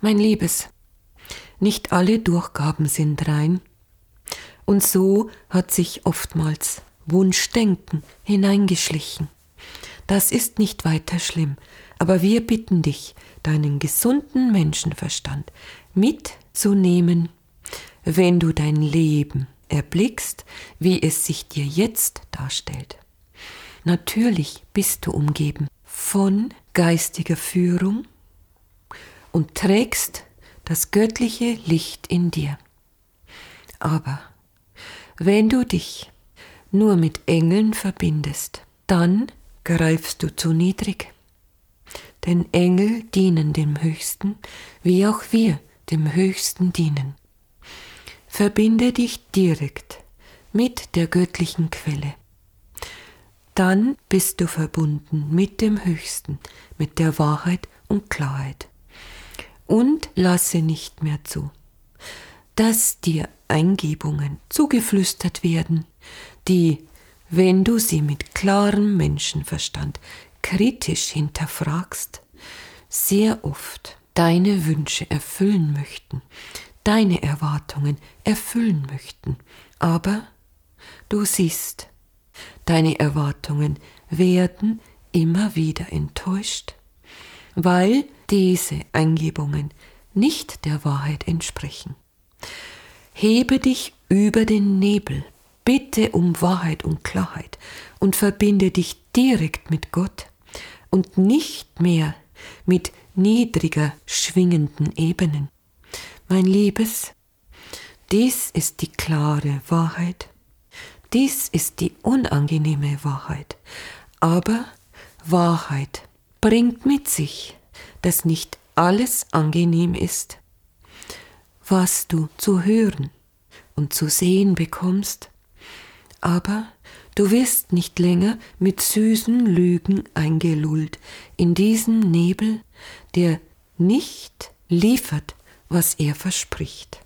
Mein Liebes, nicht alle Durchgaben sind rein. Und so hat sich oftmals Wunschdenken hineingeschlichen. Das ist nicht weiter schlimm, aber wir bitten dich, deinen gesunden Menschenverstand mitzunehmen, wenn du dein Leben erblickst, wie es sich dir jetzt darstellt. Natürlich bist du umgeben von geistiger Führung und trägst das göttliche Licht in dir. Aber wenn du dich nur mit Engeln verbindest, dann greifst du zu niedrig. Denn Engel dienen dem Höchsten, wie auch wir dem Höchsten dienen. Verbinde dich direkt mit der göttlichen Quelle. Dann bist du verbunden mit dem Höchsten, mit der Wahrheit und Klarheit und lasse nicht mehr zu, dass dir Eingebungen zugeflüstert werden, die, wenn du sie mit klarem Menschenverstand kritisch hinterfragst, sehr oft deine Wünsche erfüllen möchten, deine Erwartungen erfüllen möchten. Aber du siehst, deine Erwartungen werden immer wieder enttäuscht, weil diese Eingebungen nicht der Wahrheit entsprechen. Hebe dich über den Nebel, bitte um Wahrheit und Klarheit und verbinde dich direkt mit Gott und nicht mehr mit niedriger schwingenden Ebenen. Mein Liebes, dies ist die klare Wahrheit, dies ist die unangenehme Wahrheit, aber Wahrheit bringt mit sich dass nicht alles angenehm ist, was du zu hören und zu sehen bekommst, aber du wirst nicht länger mit süßen Lügen eingelullt in diesen Nebel, der nicht liefert, was er verspricht.